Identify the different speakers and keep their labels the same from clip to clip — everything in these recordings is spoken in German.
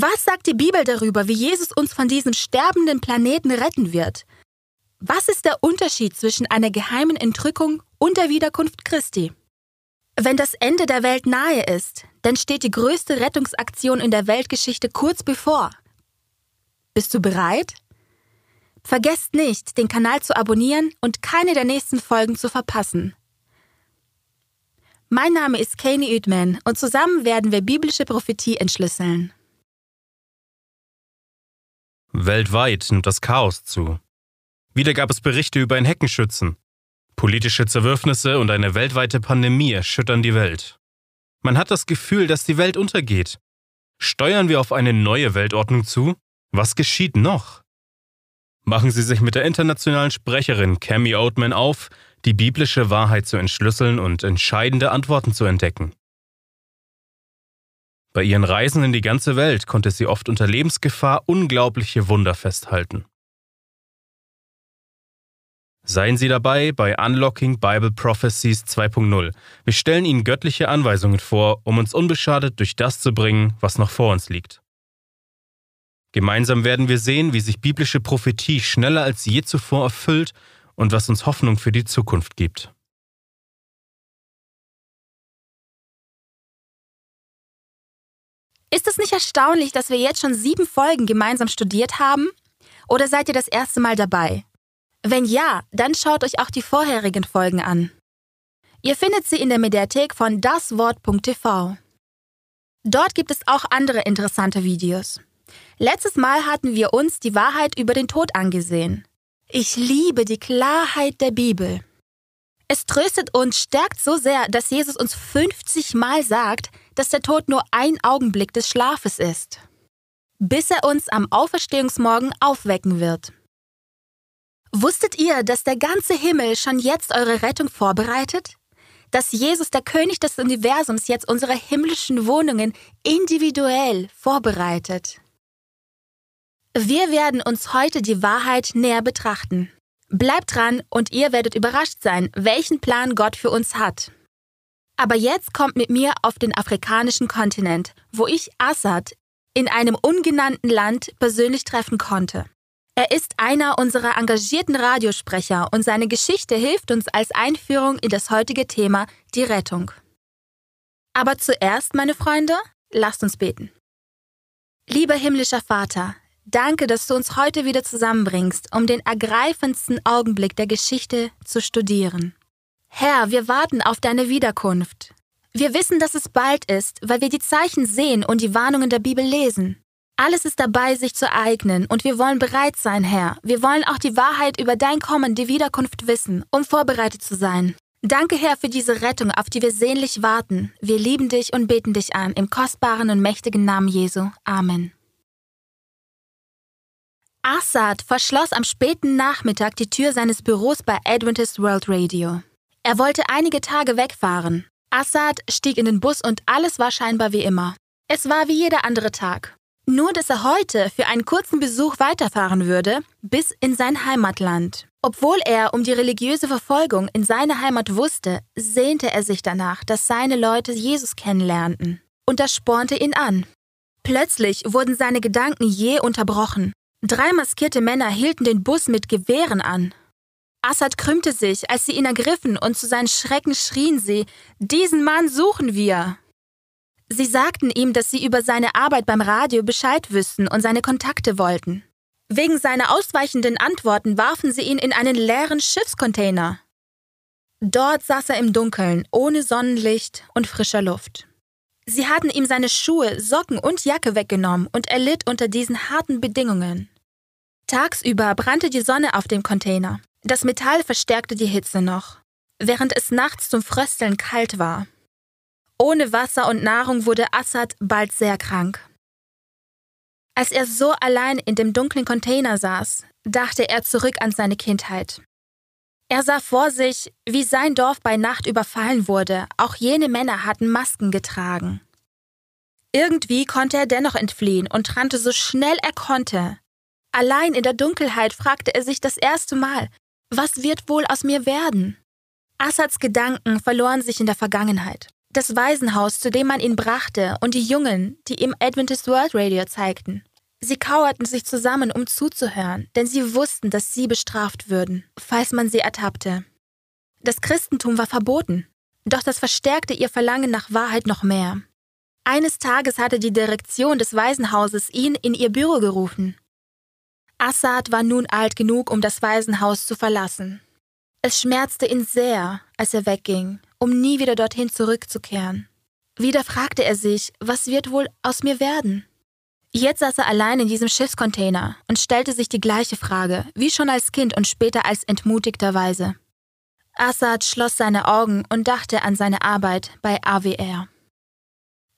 Speaker 1: Was sagt die Bibel darüber, wie Jesus uns von diesem sterbenden Planeten retten wird? Was ist der Unterschied zwischen einer geheimen Entrückung und der Wiederkunft Christi? Wenn das Ende der Welt nahe ist, dann steht die größte Rettungsaktion in der Weltgeschichte kurz bevor. Bist du bereit? Vergesst nicht, den Kanal zu abonnieren und keine der nächsten Folgen zu verpassen. Mein Name ist Kani Uedman und zusammen werden wir biblische Prophetie entschlüsseln.
Speaker 2: Weltweit nimmt das Chaos zu. Wieder gab es Berichte über einen Heckenschützen. Politische Zerwürfnisse und eine weltweite Pandemie erschüttern die Welt. Man hat das Gefühl, dass die Welt untergeht. Steuern wir auf eine neue Weltordnung zu? Was geschieht noch? Machen Sie sich mit der internationalen Sprecherin Cami Oatman auf, die biblische Wahrheit zu entschlüsseln und entscheidende Antworten zu entdecken. Bei ihren Reisen in die ganze Welt konnte sie oft unter Lebensgefahr unglaubliche Wunder festhalten. Seien Sie dabei bei Unlocking Bible Prophecies 2.0. Wir stellen Ihnen göttliche Anweisungen vor, um uns unbeschadet durch das zu bringen, was noch vor uns liegt. Gemeinsam werden wir sehen, wie sich biblische Prophetie schneller als je zuvor erfüllt und was uns Hoffnung für die Zukunft gibt.
Speaker 1: Ist es nicht erstaunlich, dass wir jetzt schon sieben Folgen gemeinsam studiert haben? Oder seid ihr das erste Mal dabei? Wenn ja, dann schaut euch auch die vorherigen Folgen an. Ihr findet sie in der Mediathek von daswort.tv. Dort gibt es auch andere interessante Videos. Letztes Mal hatten wir uns die Wahrheit über den Tod angesehen. Ich liebe die Klarheit der Bibel. Es tröstet uns, stärkt so sehr, dass Jesus uns 50 Mal sagt, dass der Tod nur ein Augenblick des Schlafes ist, bis er uns am Auferstehungsmorgen aufwecken wird. Wusstet ihr, dass der ganze Himmel schon jetzt eure Rettung vorbereitet? Dass Jesus, der König des Universums, jetzt unsere himmlischen Wohnungen individuell vorbereitet? Wir werden uns heute die Wahrheit näher betrachten. Bleibt dran und ihr werdet überrascht sein, welchen Plan Gott für uns hat. Aber jetzt kommt mit mir auf den afrikanischen Kontinent, wo ich Assad in einem ungenannten Land persönlich treffen konnte. Er ist einer unserer engagierten Radiosprecher und seine Geschichte hilft uns als Einführung in das heutige Thema, die Rettung. Aber zuerst, meine Freunde, lasst uns beten. Lieber himmlischer Vater, danke, dass du uns heute wieder zusammenbringst, um den ergreifendsten Augenblick der Geschichte zu studieren. Herr, wir warten auf deine Wiederkunft. Wir wissen, dass es bald ist, weil wir die Zeichen sehen und die Warnungen der Bibel lesen. Alles ist dabei, sich zu ereignen, und wir wollen bereit sein, Herr. Wir wollen auch die Wahrheit über dein Kommen, die Wiederkunft wissen, um vorbereitet zu sein. Danke, Herr, für diese Rettung, auf die wir sehnlich warten. Wir lieben dich und beten dich an, im kostbaren und mächtigen Namen Jesu. Amen. Assad verschloss am späten Nachmittag die Tür seines Büros bei Adventist World Radio. Er wollte einige Tage wegfahren. Assad stieg in den Bus und alles war scheinbar wie immer. Es war wie jeder andere Tag. Nur, dass er heute für einen kurzen Besuch weiterfahren würde, bis in sein Heimatland. Obwohl er um die religiöse Verfolgung in seiner Heimat wusste, sehnte er sich danach, dass seine Leute Jesus kennenlernten. Und das spornte ihn an. Plötzlich wurden seine Gedanken jäh unterbrochen. Drei maskierte Männer hielten den Bus mit Gewehren an. Assad krümmte sich, als sie ihn ergriffen, und zu seinen Schrecken schrien sie: Diesen Mann suchen wir! Sie sagten ihm, dass sie über seine Arbeit beim Radio Bescheid wüssten und seine Kontakte wollten. Wegen seiner ausweichenden Antworten warfen sie ihn in einen leeren Schiffscontainer. Dort saß er im Dunkeln, ohne Sonnenlicht und frischer Luft. Sie hatten ihm seine Schuhe, Socken und Jacke weggenommen und er litt unter diesen harten Bedingungen. Tagsüber brannte die Sonne auf dem Container. Das Metall verstärkte die Hitze noch, während es nachts zum Frösteln kalt war. Ohne Wasser und Nahrung wurde Assad bald sehr krank. Als er so allein in dem dunklen Container saß, dachte er zurück an seine Kindheit. Er sah vor sich, wie sein Dorf bei Nacht überfallen wurde, auch jene Männer hatten Masken getragen. Irgendwie konnte er dennoch entfliehen und rannte so schnell er konnte. Allein in der Dunkelheit fragte er sich das erste Mal, was wird wohl aus mir werden? Assads Gedanken verloren sich in der Vergangenheit. Das Waisenhaus, zu dem man ihn brachte, und die Jungen, die ihm Adventist World Radio zeigten. Sie kauerten sich zusammen, um zuzuhören, denn sie wussten, dass sie bestraft würden, falls man sie ertappte. Das Christentum war verboten, doch das verstärkte ihr Verlangen nach Wahrheit noch mehr. Eines Tages hatte die Direktion des Waisenhauses ihn in ihr Büro gerufen. Assad war nun alt genug, um das Waisenhaus zu verlassen. Es schmerzte ihn sehr, als er wegging, um nie wieder dorthin zurückzukehren. Wieder fragte er sich, was wird wohl aus mir werden? Jetzt saß er allein in diesem Schiffscontainer und stellte sich die gleiche Frage, wie schon als Kind und später als entmutigter Weise. Assad schloss seine Augen und dachte an seine Arbeit bei AWR.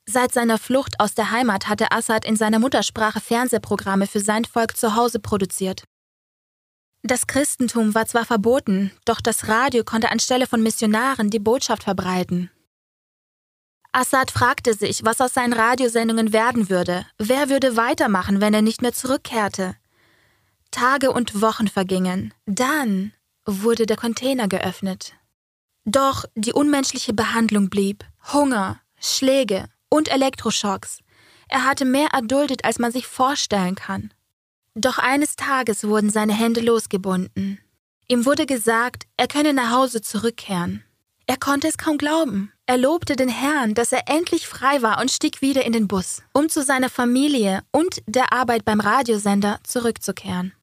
Speaker 1: Seit seiner Flucht aus der Heimat hatte Assad in seiner Muttersprache Fernsehprogramme für sein Volk zu Hause produziert. Das Christentum war zwar verboten, doch das Radio konnte anstelle von Missionaren die Botschaft verbreiten. Assad fragte sich, was aus seinen Radiosendungen werden würde. Wer würde weitermachen, wenn er nicht mehr zurückkehrte? Tage und Wochen vergingen. Dann wurde der Container geöffnet. Doch die unmenschliche Behandlung blieb. Hunger, Schläge und Elektroschocks. Er hatte mehr erduldet, als man sich vorstellen kann. Doch eines Tages wurden seine Hände losgebunden. Ihm wurde gesagt, er könne nach Hause zurückkehren. Er konnte es kaum glauben. Er lobte den Herrn, dass er endlich frei war und stieg wieder in den Bus, um zu seiner Familie und der Arbeit beim Radiosender zurückzukehren.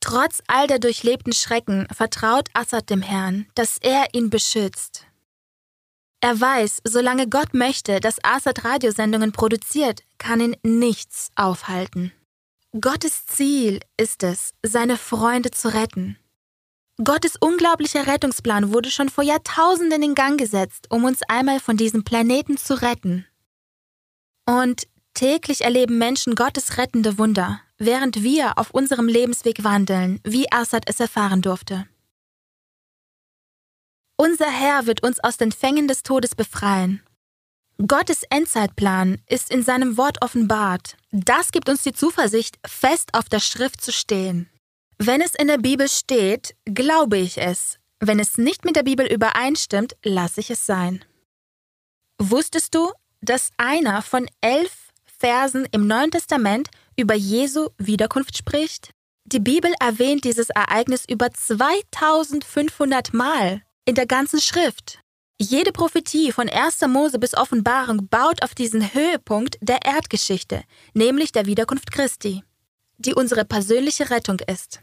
Speaker 1: Trotz all der durchlebten Schrecken vertraut Assad dem Herrn, dass er ihn beschützt. Er weiß, solange Gott möchte, dass Assad Radiosendungen produziert, kann ihn nichts aufhalten. Gottes Ziel ist es, seine Freunde zu retten. Gottes unglaublicher Rettungsplan wurde schon vor Jahrtausenden in Gang gesetzt, um uns einmal von diesem Planeten zu retten. Und täglich erleben Menschen Gottes rettende Wunder, während wir auf unserem Lebensweg wandeln, wie Assad es erfahren durfte. Unser Herr wird uns aus den Fängen des Todes befreien. Gottes Endzeitplan ist in seinem Wort offenbart. Das gibt uns die Zuversicht, fest auf der Schrift zu stehen. Wenn es in der Bibel steht, glaube ich es. Wenn es nicht mit der Bibel übereinstimmt, lasse ich es sein. Wusstest du, dass einer von elf Versen im Neuen Testament über Jesu Wiederkunft spricht? Die Bibel erwähnt dieses Ereignis über 2500 Mal in der ganzen Schrift. Jede Prophetie von 1. Mose bis Offenbarung baut auf diesen Höhepunkt der Erdgeschichte, nämlich der Wiederkunft Christi die unsere persönliche Rettung ist.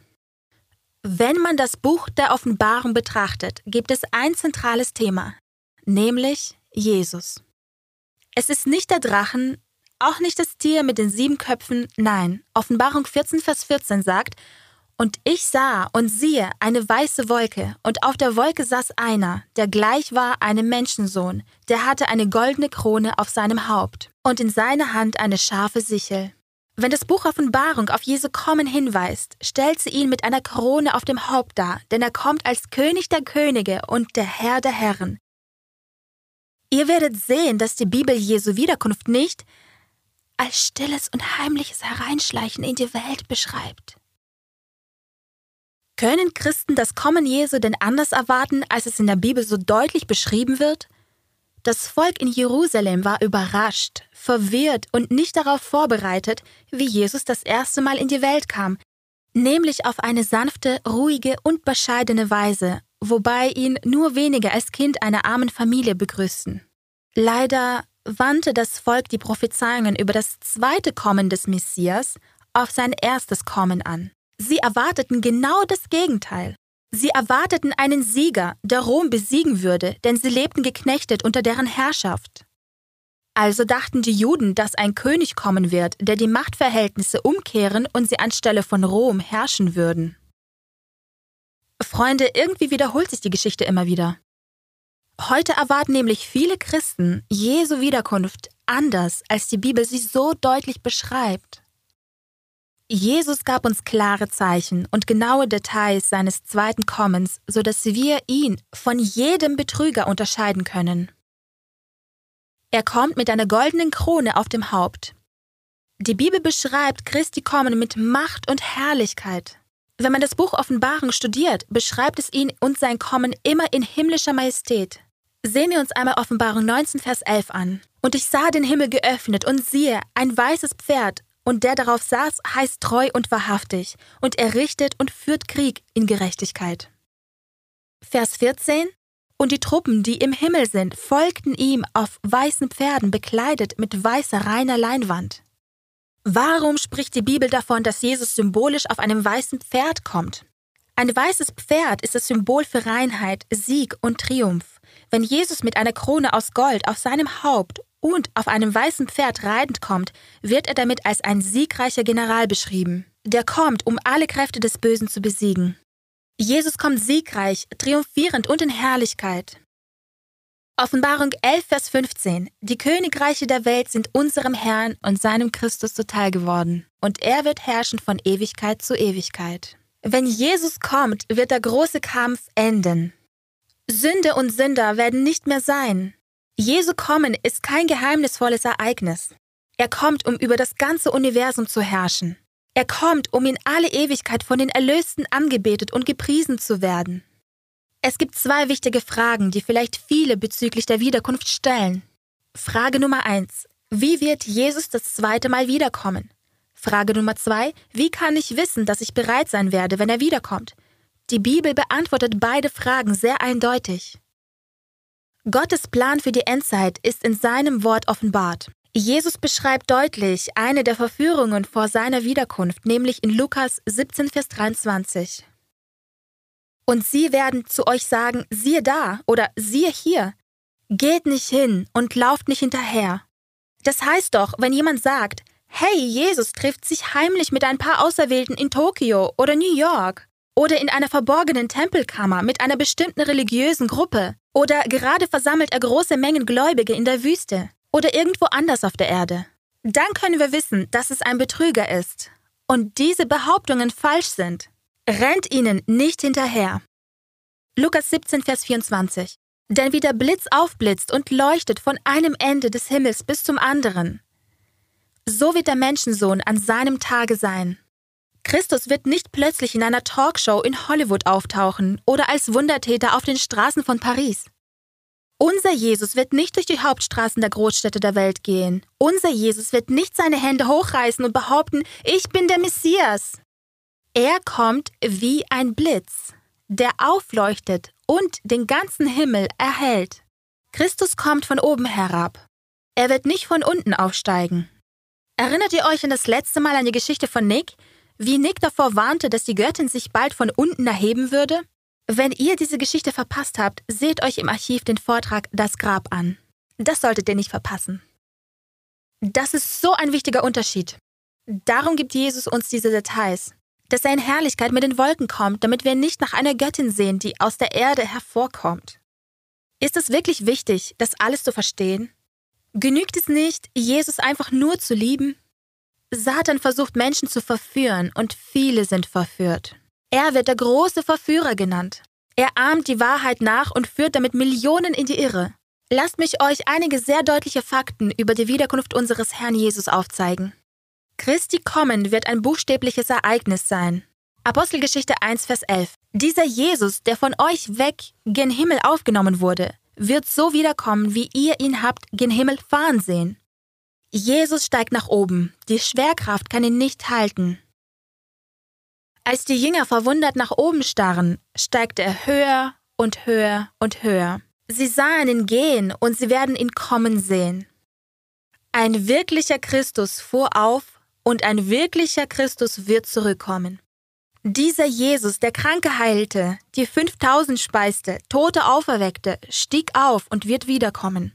Speaker 1: Wenn man das Buch der Offenbarung betrachtet, gibt es ein zentrales Thema, nämlich Jesus. Es ist nicht der Drachen, auch nicht das Tier mit den sieben Köpfen, nein, Offenbarung 14, Vers 14 sagt, und ich sah und siehe eine weiße Wolke, und auf der Wolke saß einer, der gleich war einem Menschensohn, der hatte eine goldene Krone auf seinem Haupt und in seiner Hand eine scharfe Sichel. Wenn das Buch Offenbarung auf Jesu Kommen hinweist, stellt sie ihn mit einer Krone auf dem Haupt dar, denn er kommt als König der Könige und der Herr der Herren. Ihr werdet sehen, dass die Bibel Jesu Wiederkunft nicht als stilles und heimliches Hereinschleichen in die Welt beschreibt. Können Christen das Kommen Jesu denn anders erwarten, als es in der Bibel so deutlich beschrieben wird? Das Volk in Jerusalem war überrascht, verwirrt und nicht darauf vorbereitet, wie Jesus das erste Mal in die Welt kam, nämlich auf eine sanfte, ruhige und bescheidene Weise, wobei ihn nur wenige als Kind einer armen Familie begrüßten. Leider wandte das Volk die Prophezeiungen über das zweite Kommen des Messias auf sein erstes Kommen an. Sie erwarteten genau das Gegenteil. Sie erwarteten einen Sieger, der Rom besiegen würde, denn sie lebten geknechtet unter deren Herrschaft. Also dachten die Juden, dass ein König kommen wird, der die Machtverhältnisse umkehren und sie anstelle von Rom herrschen würden. Freunde, irgendwie wiederholt sich die Geschichte immer wieder. Heute erwarten nämlich viele Christen Jesu Wiederkunft anders, als die Bibel sie so deutlich beschreibt. Jesus gab uns klare Zeichen und genaue Details seines zweiten Kommens, sodass wir ihn von jedem Betrüger unterscheiden können. Er kommt mit einer goldenen Krone auf dem Haupt. Die Bibel beschreibt Christi Kommen mit Macht und Herrlichkeit. Wenn man das Buch Offenbarung studiert, beschreibt es ihn und sein Kommen immer in himmlischer Majestät. Sehen wir uns einmal Offenbarung 19, Vers 11 an. Und ich sah den Himmel geöffnet und siehe, ein weißes Pferd, und der darauf saß, heißt treu und wahrhaftig, und er richtet und führt Krieg in Gerechtigkeit. Vers 14 Und die Truppen, die im Himmel sind, folgten ihm auf weißen Pferden bekleidet mit weißer reiner Leinwand. Warum spricht die Bibel davon, dass Jesus symbolisch auf einem weißen Pferd kommt? Ein weißes Pferd ist das Symbol für Reinheit, Sieg und Triumph. Wenn Jesus mit einer Krone aus Gold auf seinem Haupt und auf einem weißen Pferd reitend kommt, wird er damit als ein siegreicher General beschrieben. Der kommt, um alle Kräfte des Bösen zu besiegen. Jesus kommt siegreich, triumphierend und in Herrlichkeit. Offenbarung 11, Vers 15. Die Königreiche der Welt sind unserem Herrn und seinem Christus zuteil geworden, und er wird herrschen von Ewigkeit zu Ewigkeit. Wenn Jesus kommt, wird der große Kampf enden. Sünde und Sünder werden nicht mehr sein. Jesu Kommen ist kein geheimnisvolles Ereignis. Er kommt, um über das ganze Universum zu herrschen. Er kommt, um in alle Ewigkeit von den Erlösten angebetet und gepriesen zu werden. Es gibt zwei wichtige Fragen, die vielleicht viele bezüglich der Wiederkunft stellen. Frage Nummer eins: Wie wird Jesus das zweite Mal wiederkommen? Frage Nummer zwei, wie kann ich wissen, dass ich bereit sein werde, wenn er wiederkommt? Die Bibel beantwortet beide Fragen sehr eindeutig. Gottes Plan für die Endzeit ist in seinem Wort offenbart. Jesus beschreibt deutlich eine der Verführungen vor seiner Wiederkunft, nämlich in Lukas 17, Vers 23. Und sie werden zu euch sagen, siehe da oder siehe hier. Geht nicht hin und lauft nicht hinterher. Das heißt doch, wenn jemand sagt, Hey, Jesus trifft sich heimlich mit ein paar Auserwählten in Tokio oder New York oder in einer verborgenen Tempelkammer mit einer bestimmten religiösen Gruppe oder gerade versammelt er große Mengen Gläubige in der Wüste oder irgendwo anders auf der Erde. Dann können wir wissen, dass es ein Betrüger ist und diese Behauptungen falsch sind. Rennt ihnen nicht hinterher. Lukas 17, Vers 24. Denn wie der Blitz aufblitzt und leuchtet von einem Ende des Himmels bis zum anderen, so wird der Menschensohn an seinem Tage sein. Christus wird nicht plötzlich in einer Talkshow in Hollywood auftauchen oder als Wundertäter auf den Straßen von Paris. Unser Jesus wird nicht durch die Hauptstraßen der Großstädte der Welt gehen. Unser Jesus wird nicht seine Hände hochreißen und behaupten, ich bin der Messias. Er kommt wie ein Blitz, der aufleuchtet und den ganzen Himmel erhält. Christus kommt von oben herab. Er wird nicht von unten aufsteigen. Erinnert ihr euch an das letzte Mal an die Geschichte von Nick? Wie Nick davor warnte, dass die Göttin sich bald von unten erheben würde? Wenn ihr diese Geschichte verpasst habt, seht euch im Archiv den Vortrag Das Grab an. Das solltet ihr nicht verpassen. Das ist so ein wichtiger Unterschied. Darum gibt Jesus uns diese Details, dass er in Herrlichkeit mit den Wolken kommt, damit wir nicht nach einer Göttin sehen, die aus der Erde hervorkommt. Ist es wirklich wichtig, das alles zu verstehen? Genügt es nicht, Jesus einfach nur zu lieben? Satan versucht Menschen zu verführen und viele sind verführt. Er wird der große Verführer genannt. Er ahmt die Wahrheit nach und führt damit Millionen in die Irre. Lasst mich euch einige sehr deutliche Fakten über die Wiederkunft unseres Herrn Jesus aufzeigen. Christi Kommen wird ein buchstäbliches Ereignis sein. Apostelgeschichte 1, Vers 11. Dieser Jesus, der von euch weg gen Himmel aufgenommen wurde, wird so wiederkommen, wie ihr ihn habt gen Himmel fahren sehen. Jesus steigt nach oben, die Schwerkraft kann ihn nicht halten. Als die Jünger verwundert nach oben starren, steigt er höher und höher und höher. Sie sahen ihn gehen und sie werden ihn kommen sehen. Ein wirklicher Christus fuhr auf und ein wirklicher Christus wird zurückkommen. Dieser Jesus, der Kranke heilte, die 5000 speiste, Tote auferweckte, stieg auf und wird wiederkommen.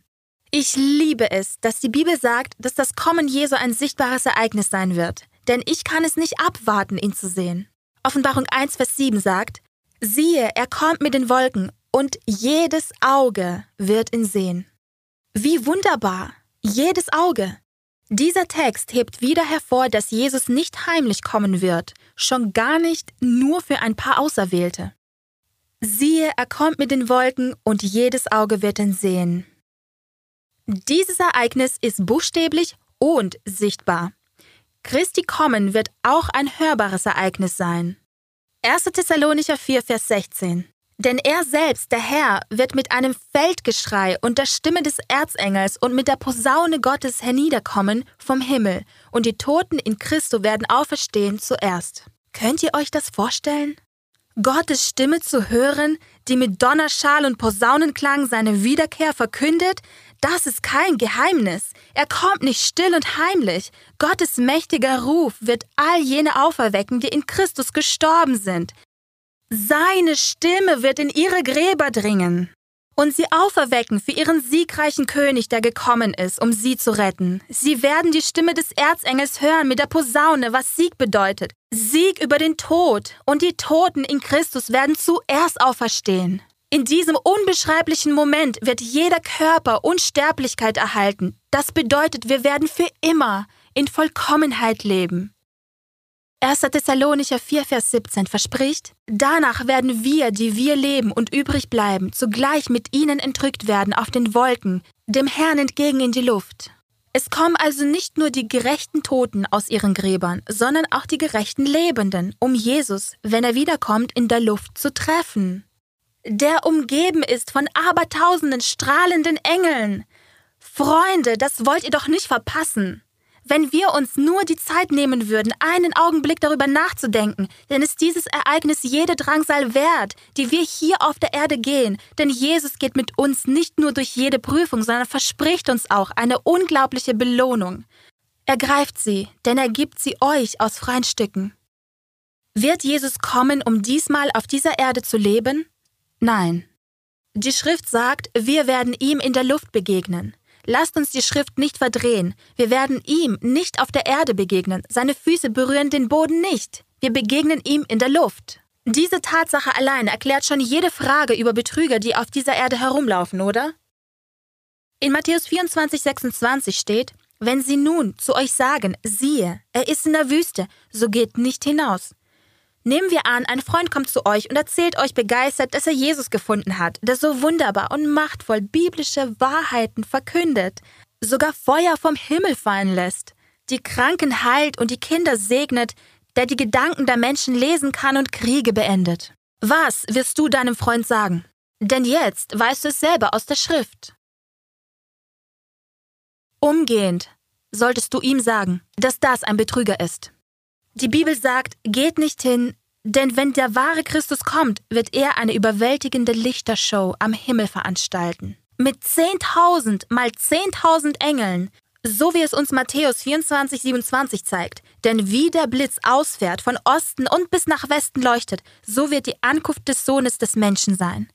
Speaker 1: Ich liebe es, dass die Bibel sagt, dass das Kommen Jesu ein sichtbares Ereignis sein wird, denn ich kann es nicht abwarten, ihn zu sehen. Offenbarung 1, Vers 7 sagt, siehe, er kommt mit den Wolken und jedes Auge wird ihn sehen. Wie wunderbar! Jedes Auge! Dieser Text hebt wieder hervor, dass Jesus nicht heimlich kommen wird, schon gar nicht nur für ein paar Auserwählte. Siehe, er kommt mit den Wolken und jedes Auge wird ihn sehen. Dieses Ereignis ist buchstäblich und sichtbar. Christi Kommen wird auch ein hörbares Ereignis sein. 1. Thessalonicher 4, Vers 16. Denn er selbst, der Herr, wird mit einem Feldgeschrei und der Stimme des Erzengels und mit der Posaune Gottes herniederkommen vom Himmel, und die Toten in Christo werden auferstehen zuerst. Könnt ihr euch das vorstellen? Gottes Stimme zu hören, die mit Donnerschall und Posaunenklang seine Wiederkehr verkündet, das ist kein Geheimnis. Er kommt nicht still und heimlich. Gottes mächtiger Ruf wird all jene auferwecken, die in Christus gestorben sind. Seine Stimme wird in ihre Gräber dringen und sie auferwecken für ihren siegreichen König, der gekommen ist, um sie zu retten. Sie werden die Stimme des Erzengels hören mit der Posaune, was Sieg bedeutet. Sieg über den Tod und die Toten in Christus werden zuerst auferstehen. In diesem unbeschreiblichen Moment wird jeder Körper Unsterblichkeit erhalten. Das bedeutet, wir werden für immer in Vollkommenheit leben. 1. Thessalonicher 4, Vers 17 verspricht, danach werden wir, die wir leben und übrig bleiben, zugleich mit ihnen entrückt werden auf den Wolken, dem Herrn entgegen in die Luft. Es kommen also nicht nur die gerechten Toten aus ihren Gräbern, sondern auch die gerechten Lebenden, um Jesus, wenn er wiederkommt, in der Luft zu treffen. Der umgeben ist von abertausenden strahlenden Engeln. Freunde, das wollt ihr doch nicht verpassen. Wenn wir uns nur die Zeit nehmen würden, einen Augenblick darüber nachzudenken, dann ist dieses Ereignis jede Drangsal wert, die wir hier auf der Erde gehen, denn Jesus geht mit uns nicht nur durch jede Prüfung, sondern verspricht uns auch eine unglaubliche Belohnung. Ergreift sie, denn er gibt sie euch aus freien Stücken. Wird Jesus kommen, um diesmal auf dieser Erde zu leben? Nein. Die Schrift sagt, wir werden ihm in der Luft begegnen. Lasst uns die Schrift nicht verdrehen. Wir werden ihm nicht auf der Erde begegnen. Seine Füße berühren den Boden nicht. Wir begegnen ihm in der Luft. Diese Tatsache allein erklärt schon jede Frage über Betrüger, die auf dieser Erde herumlaufen, oder? In Matthäus 24, 26 steht, wenn sie nun zu euch sagen, siehe, er ist in der Wüste, so geht nicht hinaus. Nehmen wir an, ein Freund kommt zu euch und erzählt euch begeistert, dass er Jesus gefunden hat, der so wunderbar und machtvoll biblische Wahrheiten verkündet, sogar Feuer vom Himmel fallen lässt, die Kranken heilt und die Kinder segnet, der die Gedanken der Menschen lesen kann und Kriege beendet. Was wirst du deinem Freund sagen? Denn jetzt weißt du es selber aus der Schrift. Umgehend solltest du ihm sagen, dass das ein Betrüger ist. Die Bibel sagt, geht nicht hin, denn wenn der wahre Christus kommt, wird er eine überwältigende Lichtershow am Himmel veranstalten. Mit 10.000 mal 10.000 Engeln, so wie es uns Matthäus 24, 27 zeigt. Denn wie der Blitz ausfährt, von Osten und bis nach Westen leuchtet, so wird die Ankunft des Sohnes des Menschen sein.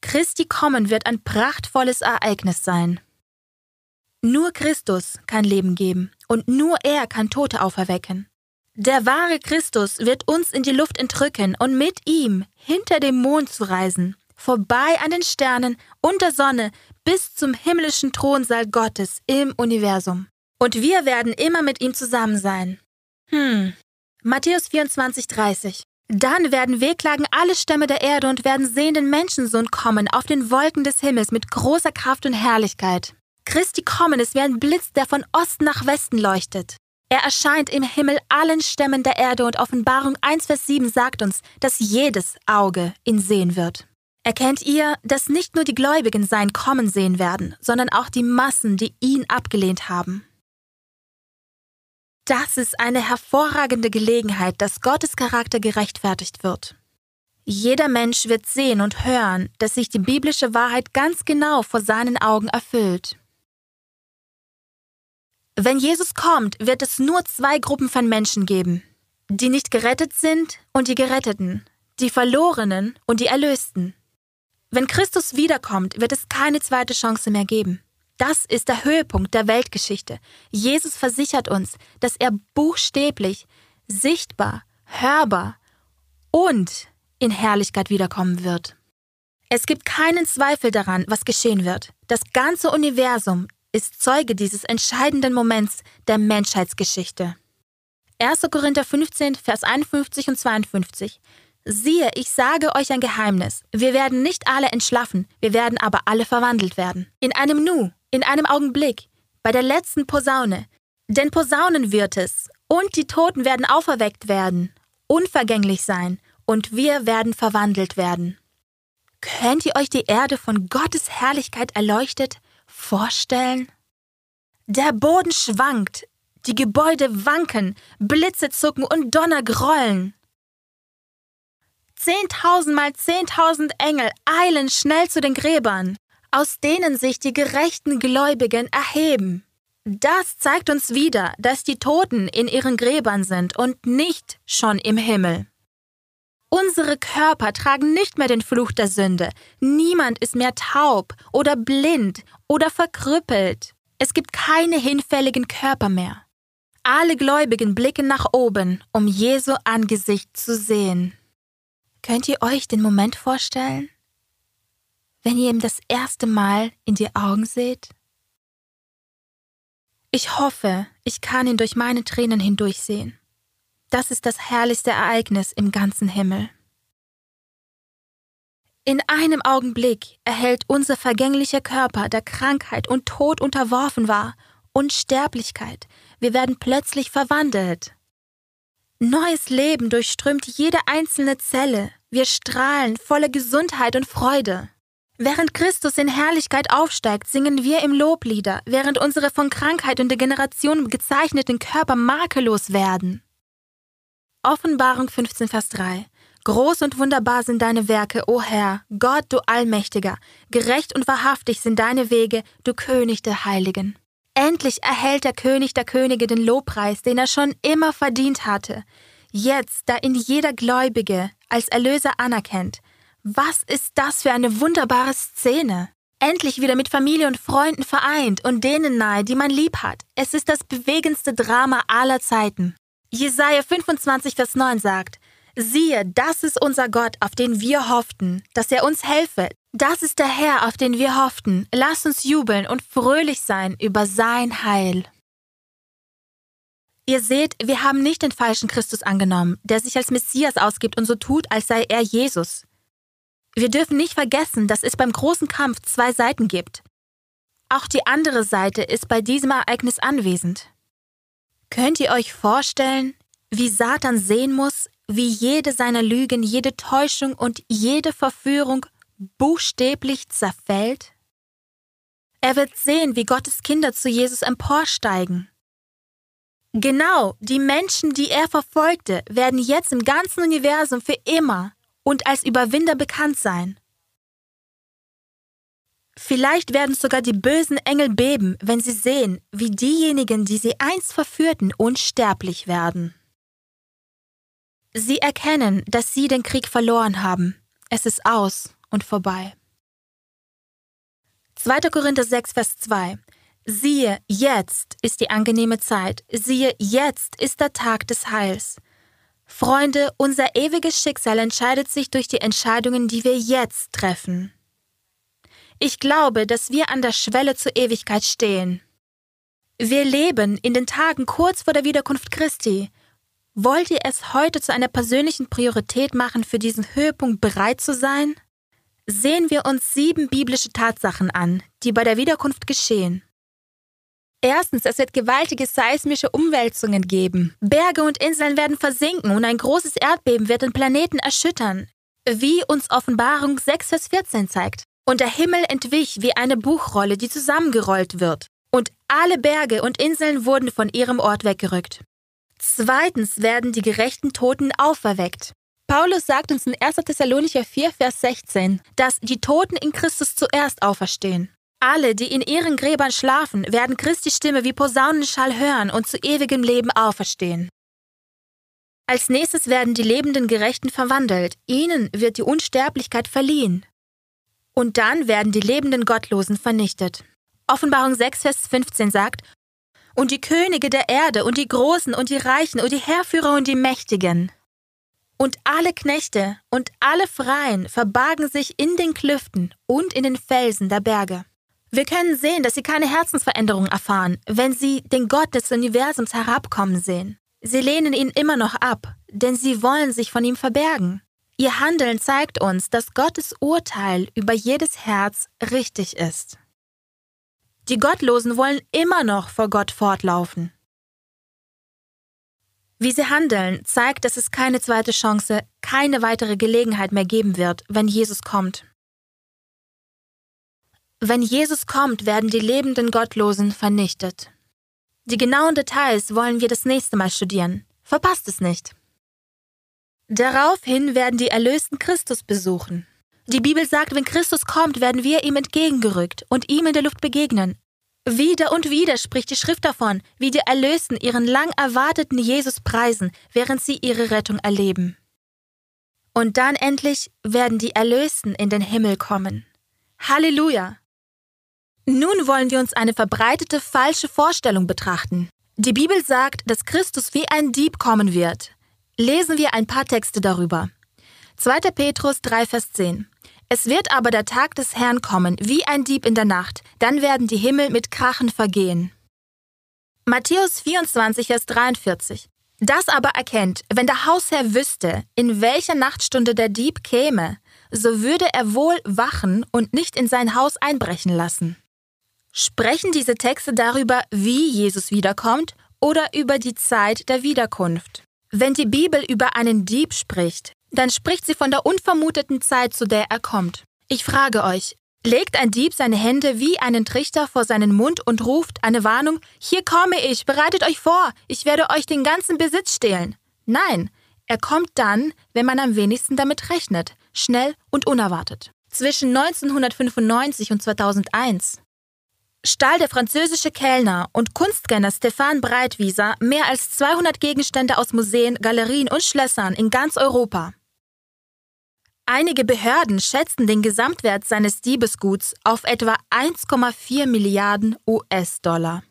Speaker 1: Christi kommen wird ein prachtvolles Ereignis sein. Nur Christus kann Leben geben und nur er kann Tote auferwecken. Der wahre Christus wird uns in die Luft entrücken und mit ihm hinter dem Mond zu reisen, vorbei an den Sternen und der Sonne bis zum himmlischen Thronsaal Gottes im Universum. Und wir werden immer mit ihm zusammen sein. Hm. Matthäus 24, 30. Dann werden wehklagen alle Stämme der Erde und werden sehen den Menschensohn kommen auf den Wolken des Himmels mit großer Kraft und Herrlichkeit. Christi kommen ist wie ein Blitz, der von Osten nach Westen leuchtet. Er erscheint im Himmel allen Stämmen der Erde und Offenbarung 1 Vers 7 sagt uns, dass jedes Auge ihn sehen wird. Erkennt ihr, dass nicht nur die Gläubigen sein Kommen sehen werden, sondern auch die Massen, die ihn abgelehnt haben? Das ist eine hervorragende Gelegenheit, dass Gottes Charakter gerechtfertigt wird. Jeder Mensch wird sehen und hören, dass sich die biblische Wahrheit ganz genau vor seinen Augen erfüllt. Wenn Jesus kommt, wird es nur zwei Gruppen von Menschen geben. Die nicht gerettet sind und die Geretteten, die Verlorenen und die Erlösten. Wenn Christus wiederkommt, wird es keine zweite Chance mehr geben. Das ist der Höhepunkt der Weltgeschichte. Jesus versichert uns, dass er buchstäblich, sichtbar, hörbar und in Herrlichkeit wiederkommen wird. Es gibt keinen Zweifel daran, was geschehen wird. Das ganze Universum ist Zeuge dieses entscheidenden Moments der Menschheitsgeschichte. 1. Korinther 15, Vers 51 und 52. Siehe, ich sage euch ein Geheimnis. Wir werden nicht alle entschlaffen, wir werden aber alle verwandelt werden. In einem Nu, in einem Augenblick, bei der letzten Posaune. Denn Posaunen wird es, und die Toten werden auferweckt werden, unvergänglich sein, und wir werden verwandelt werden. Könnt ihr euch die Erde von Gottes Herrlichkeit erleuchtet vorstellen? Der Boden schwankt, die Gebäude wanken, Blitze zucken und Donner grollen. Zehntausendmal zehntausend Engel eilen schnell zu den Gräbern, aus denen sich die gerechten Gläubigen erheben. Das zeigt uns wieder, dass die Toten in ihren Gräbern sind und nicht schon im Himmel. Unsere Körper tragen nicht mehr den Fluch der Sünde. Niemand ist mehr taub oder blind oder verkrüppelt. Es gibt keine hinfälligen Körper mehr. Alle Gläubigen blicken nach oben, um Jesu Angesicht zu sehen. Könnt ihr euch den Moment vorstellen, wenn ihr ihm das erste Mal in die Augen seht? Ich hoffe, ich kann ihn durch meine Tränen hindurchsehen. Das ist das herrlichste Ereignis im ganzen Himmel. In einem Augenblick erhält unser vergänglicher Körper, der Krankheit und Tod unterworfen war, Unsterblichkeit. Wir werden plötzlich verwandelt. Neues Leben durchströmt jede einzelne Zelle. Wir strahlen voller Gesundheit und Freude. Während Christus in Herrlichkeit aufsteigt, singen wir im Loblieder, während unsere von Krankheit und Degeneration gezeichneten Körper makellos werden. Offenbarung 15, Vers 3. Groß und wunderbar sind deine Werke, o Herr, Gott, du Allmächtiger. Gerecht und wahrhaftig sind deine Wege, du König der Heiligen. Endlich erhält der König der Könige den Lobpreis, den er schon immer verdient hatte. Jetzt, da ihn jeder Gläubige als Erlöser anerkennt. Was ist das für eine wunderbare Szene? Endlich wieder mit Familie und Freunden vereint und denen nahe, die man lieb hat. Es ist das bewegendste Drama aller Zeiten. Jesaja 25, Vers 9 sagt, Siehe, das ist unser Gott, auf den wir hofften, dass er uns helfe. Das ist der Herr, auf den wir hofften. Lass uns jubeln und fröhlich sein über sein Heil. Ihr seht, wir haben nicht den falschen Christus angenommen, der sich als Messias ausgibt und so tut, als sei er Jesus. Wir dürfen nicht vergessen, dass es beim großen Kampf zwei Seiten gibt. Auch die andere Seite ist bei diesem Ereignis anwesend. Könnt ihr euch vorstellen, wie Satan sehen muss, wie jede seiner Lügen, jede Täuschung und jede Verführung buchstäblich zerfällt? Er wird sehen, wie Gottes Kinder zu Jesus emporsteigen. Genau, die Menschen, die er verfolgte, werden jetzt im ganzen Universum für immer und als Überwinder bekannt sein. Vielleicht werden sogar die bösen Engel beben, wenn sie sehen, wie diejenigen, die sie einst verführten, unsterblich werden. Sie erkennen, dass sie den Krieg verloren haben. Es ist aus und vorbei. 2. Korinther 6, Vers 2 Siehe, jetzt ist die angenehme Zeit, siehe, jetzt ist der Tag des Heils. Freunde, unser ewiges Schicksal entscheidet sich durch die Entscheidungen, die wir jetzt treffen. Ich glaube, dass wir an der Schwelle zur Ewigkeit stehen. Wir leben in den Tagen kurz vor der Wiederkunft Christi Wollt ihr es heute zu einer persönlichen Priorität machen, für diesen Höhepunkt bereit zu sein? Sehen wir uns sieben biblische Tatsachen an, die bei der Wiederkunft geschehen. Erstens, es wird gewaltige seismische Umwälzungen geben. Berge und Inseln werden versinken und ein großes Erdbeben wird den Planeten erschüttern, wie uns Offenbarung 6, Vers 14 zeigt. Und der Himmel entwich wie eine Buchrolle, die zusammengerollt wird. Und alle Berge und Inseln wurden von ihrem Ort weggerückt. Zweitens werden die gerechten Toten auferweckt. Paulus sagt uns in 1. Thessalonicher 4, Vers 16, dass die Toten in Christus zuerst auferstehen. Alle, die in ihren Gräbern schlafen, werden Christi Stimme wie Posaunenschall hören und zu ewigem Leben auferstehen. Als nächstes werden die lebenden Gerechten verwandelt, ihnen wird die Unsterblichkeit verliehen. Und dann werden die lebenden Gottlosen vernichtet. Offenbarung 6, Vers 15 sagt, und die Könige der Erde und die Großen und die Reichen und die Herrführer und die Mächtigen. Und alle Knechte und alle Freien verbargen sich in den Klüften und in den Felsen der Berge. Wir können sehen, dass sie keine Herzensveränderung erfahren, wenn sie den Gott des Universums herabkommen sehen. Sie lehnen ihn immer noch ab, denn sie wollen sich von ihm verbergen. Ihr Handeln zeigt uns, dass Gottes Urteil über jedes Herz richtig ist. Die Gottlosen wollen immer noch vor Gott fortlaufen. Wie sie handeln, zeigt, dass es keine zweite Chance, keine weitere Gelegenheit mehr geben wird, wenn Jesus kommt. Wenn Jesus kommt, werden die lebenden Gottlosen vernichtet. Die genauen Details wollen wir das nächste Mal studieren. Verpasst es nicht. Daraufhin werden die Erlösten Christus besuchen. Die Bibel sagt, wenn Christus kommt, werden wir ihm entgegengerückt und ihm in der Luft begegnen. Wieder und wieder spricht die Schrift davon, wie die Erlösten ihren lang erwarteten Jesus preisen, während sie ihre Rettung erleben. Und dann endlich werden die Erlösten in den Himmel kommen. Halleluja! Nun wollen wir uns eine verbreitete falsche Vorstellung betrachten. Die Bibel sagt, dass Christus wie ein Dieb kommen wird. Lesen wir ein paar Texte darüber. 2. Petrus 3, Vers 10. Es wird aber der Tag des Herrn kommen, wie ein Dieb in der Nacht, dann werden die Himmel mit Krachen vergehen. Matthäus 24, Vers 43. Das aber erkennt, wenn der Hausherr wüsste, in welcher Nachtstunde der Dieb käme, so würde er wohl wachen und nicht in sein Haus einbrechen lassen. Sprechen diese Texte darüber, wie Jesus wiederkommt oder über die Zeit der Wiederkunft? Wenn die Bibel über einen Dieb spricht, dann spricht sie von der unvermuteten Zeit, zu der er kommt. Ich frage euch, legt ein Dieb seine Hände wie einen Trichter vor seinen Mund und ruft eine Warnung, hier komme ich, bereitet euch vor, ich werde euch den ganzen Besitz stehlen. Nein, er kommt dann, wenn man am wenigsten damit rechnet, schnell und unerwartet. Zwischen 1995 und 2001 stahl der französische Kellner und Kunstkenner Stefan Breitwieser mehr als 200 Gegenstände aus Museen, Galerien und Schlössern in ganz Europa. Einige Behörden schätzen den Gesamtwert seines Diebesguts auf etwa 1,4 Milliarden US-Dollar.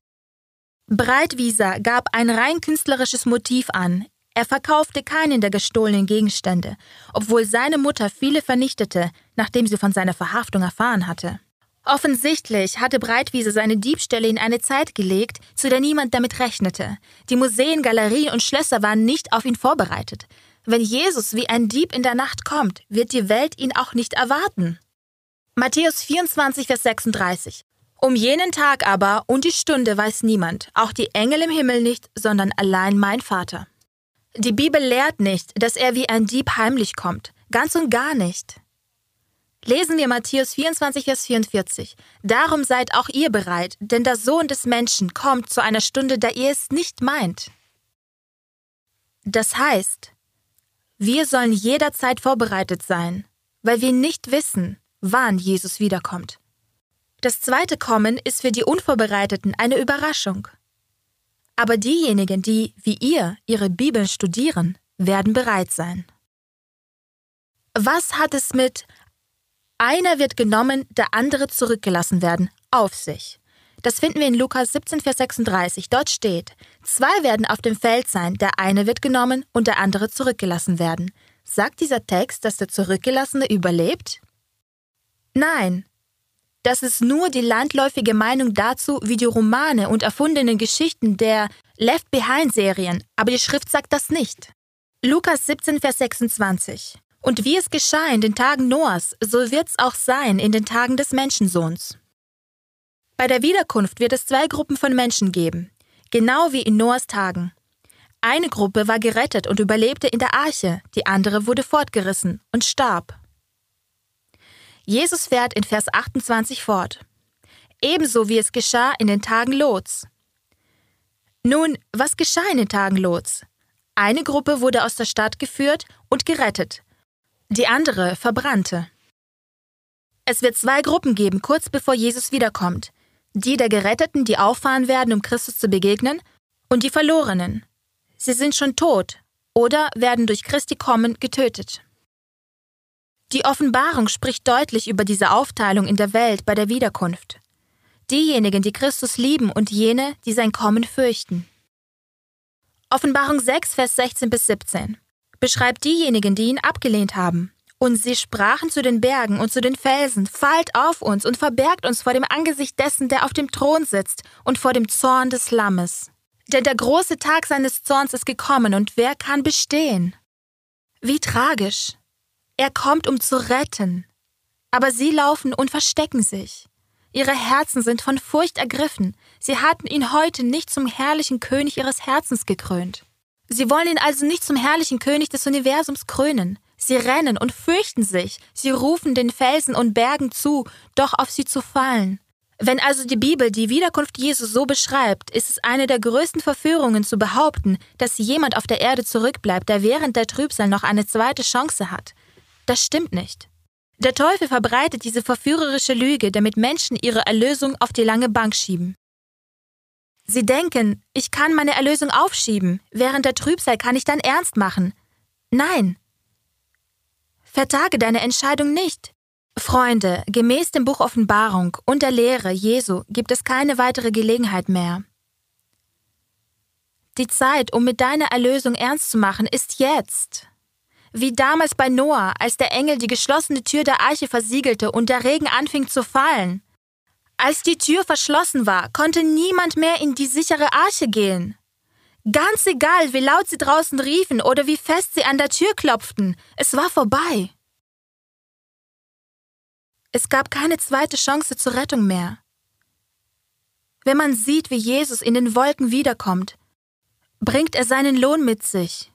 Speaker 1: Breitwieser gab ein rein künstlerisches Motiv an. Er verkaufte keinen der gestohlenen Gegenstände, obwohl seine Mutter viele vernichtete, nachdem sie von seiner Verhaftung erfahren hatte. Offensichtlich hatte Breitwiese seine Diebstähle in eine Zeit gelegt, zu der niemand damit rechnete. Die Museen, Galerien und Schlösser waren nicht auf ihn vorbereitet. Wenn Jesus wie ein Dieb in der Nacht kommt, wird die Welt ihn auch nicht erwarten. Matthäus 24, Vers 36. Um jenen Tag aber und die Stunde weiß niemand, auch die Engel im Himmel nicht, sondern allein mein Vater. Die Bibel lehrt nicht, dass er wie ein Dieb heimlich kommt, ganz und gar nicht. Lesen wir Matthäus 24, Vers 44. Darum seid auch ihr bereit, denn der Sohn des Menschen kommt zu einer Stunde, da ihr es nicht meint. Das heißt, wir sollen jederzeit vorbereitet sein, weil wir nicht wissen, wann Jesus wiederkommt. Das zweite Kommen ist für die Unvorbereiteten eine Überraschung. Aber diejenigen, die, wie ihr, ihre Bibeln studieren, werden bereit sein. Was hat es mit einer wird genommen, der andere zurückgelassen werden, auf sich? Das finden wir in Lukas 17, Vers 36. Dort steht, zwei werden auf dem Feld sein, der eine wird genommen und der andere zurückgelassen werden. Sagt dieser Text, dass der Zurückgelassene überlebt? Nein. Das ist nur die landläufige Meinung dazu, wie die Romane und erfundenen Geschichten der Left Behind-Serien, aber die Schrift sagt das nicht. Lukas 17, Vers 26. Und wie es geschah in den Tagen Noahs, so wird's auch sein in den Tagen des Menschensohns. Bei der Wiederkunft wird es zwei Gruppen von Menschen geben, genau wie in Noahs Tagen. Eine Gruppe war gerettet und überlebte in der Arche, die andere wurde fortgerissen und starb. Jesus fährt in Vers 28 fort. Ebenso wie es geschah in den Tagen Lots. Nun, was geschah in den Tagen Lots? Eine Gruppe wurde aus der Stadt geführt und gerettet, die andere verbrannte. Es wird zwei Gruppen geben, kurz bevor Jesus wiederkommt die der Geretteten, die auffahren werden, um Christus zu begegnen, und die Verlorenen. Sie sind schon tot oder werden durch Christi Kommen getötet. Die Offenbarung spricht deutlich über diese Aufteilung in der Welt bei der Wiederkunft. Diejenigen, die Christus lieben und jene, die sein Kommen fürchten. Offenbarung 6, Vers 16 bis 17 beschreibt diejenigen, die ihn abgelehnt haben. Und sie sprachen zu den Bergen und zu den Felsen, fallt auf uns und verbergt uns vor dem Angesicht dessen, der auf dem Thron sitzt, und vor dem Zorn des Lammes. Denn der große Tag seines Zorns ist gekommen, und wer kann bestehen? Wie tragisch. Er kommt, um zu retten. Aber sie laufen und verstecken sich. Ihre Herzen sind von Furcht ergriffen. Sie hatten ihn heute nicht zum herrlichen König ihres Herzens gekrönt. Sie wollen ihn also nicht zum herrlichen König des Universums krönen. Sie rennen und fürchten sich, sie rufen den Felsen und Bergen zu, doch auf sie zu fallen. Wenn also die Bibel die Wiederkunft Jesu so beschreibt, ist es eine der größten Verführungen zu behaupten, dass jemand auf der Erde zurückbleibt, der während der Trübsal noch eine zweite Chance hat. Das stimmt nicht. Der Teufel verbreitet diese verführerische Lüge, damit Menschen ihre Erlösung auf die lange Bank schieben. Sie denken, ich kann meine Erlösung aufschieben, während der Trübsal kann ich dann ernst machen. Nein. Vertage deine Entscheidung nicht. Freunde, gemäß dem Buch Offenbarung und der Lehre Jesu gibt es keine weitere Gelegenheit mehr. Die Zeit, um mit deiner Erlösung ernst zu machen, ist jetzt. Wie damals bei Noah, als der Engel die geschlossene Tür der Arche versiegelte und der Regen anfing zu fallen. Als die Tür verschlossen war, konnte niemand mehr in die sichere Arche gehen. Ganz egal, wie laut sie draußen riefen oder wie fest sie an der Tür klopften, es war vorbei. Es gab keine zweite Chance zur Rettung mehr. Wenn man sieht, wie Jesus in den Wolken wiederkommt, bringt er seinen Lohn mit sich.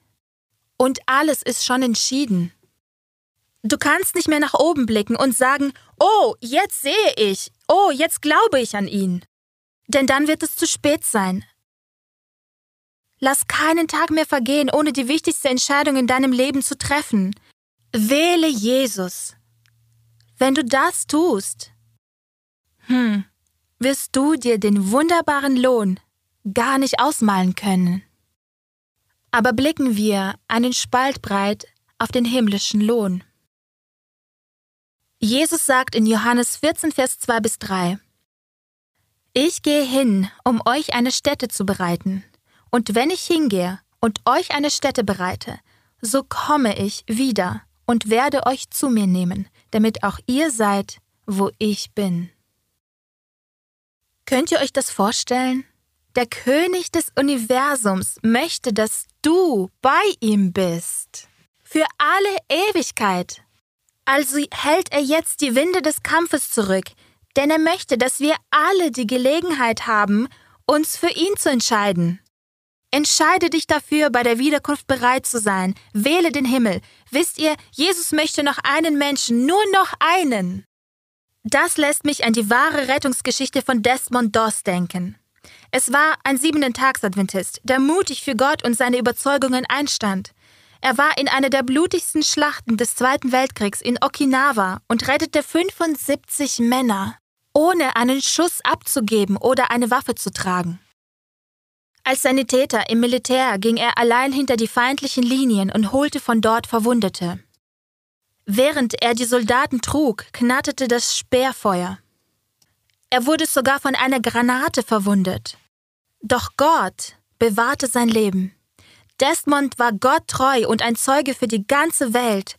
Speaker 1: Und alles ist schon entschieden. Du kannst nicht mehr nach oben blicken und sagen, oh, jetzt sehe ich, oh, jetzt glaube ich an ihn. Denn dann wird es zu spät sein. Lass keinen Tag mehr vergehen, ohne die wichtigste Entscheidung in deinem Leben zu treffen. Wähle Jesus. Wenn du das tust, hm, wirst du dir den wunderbaren Lohn gar nicht ausmalen können. Aber blicken wir einen Spalt breit auf den himmlischen Lohn. Jesus sagt in Johannes 14, Vers 2 bis 3, Ich gehe hin, um euch eine Stätte zu bereiten, und wenn ich hingehe und euch eine Stätte bereite, so komme ich wieder und werde euch zu mir nehmen, damit auch ihr seid, wo ich bin. Könnt ihr euch das vorstellen? Der König des Universums möchte, dass du bei ihm bist. Für alle Ewigkeit. Also hält er jetzt die Winde des Kampfes zurück, denn er möchte, dass wir alle die Gelegenheit haben, uns für ihn zu entscheiden. Entscheide dich dafür, bei der Wiederkunft bereit zu sein. Wähle den Himmel. Wisst ihr, Jesus möchte noch einen Menschen, nur noch einen. Das lässt mich an die wahre Rettungsgeschichte von Desmond Doss denken. Es war ein siebenten Tagsadventist, der mutig für Gott und seine Überzeugungen einstand. Er war in einer der blutigsten Schlachten des Zweiten Weltkriegs in Okinawa und rettete 75 Männer, ohne einen Schuss abzugeben oder eine Waffe zu tragen. Als Sanitäter im Militär ging er allein hinter die feindlichen Linien und holte von dort Verwundete. Während er die Soldaten trug, knatterte das Speerfeuer. Er wurde sogar von einer Granate verwundet. Doch Gott bewahrte sein Leben. Desmond war Gott treu und ein Zeuge für die ganze Welt.